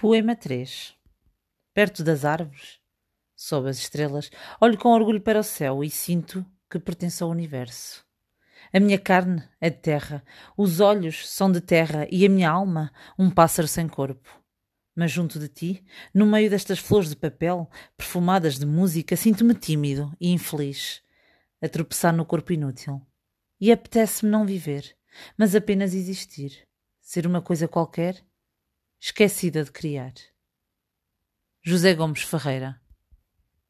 Poema 3 Perto das árvores, sob as estrelas, olho com orgulho para o céu e sinto que pertenço ao universo. A minha carne é de terra, os olhos são de terra e a minha alma um pássaro sem corpo. Mas junto de ti, no meio destas flores de papel, perfumadas de música, sinto-me tímido e infeliz, a tropeçar no corpo inútil. E apetece-me não viver, mas apenas existir, ser uma coisa qualquer esquecida de criar. José Gomes Ferreira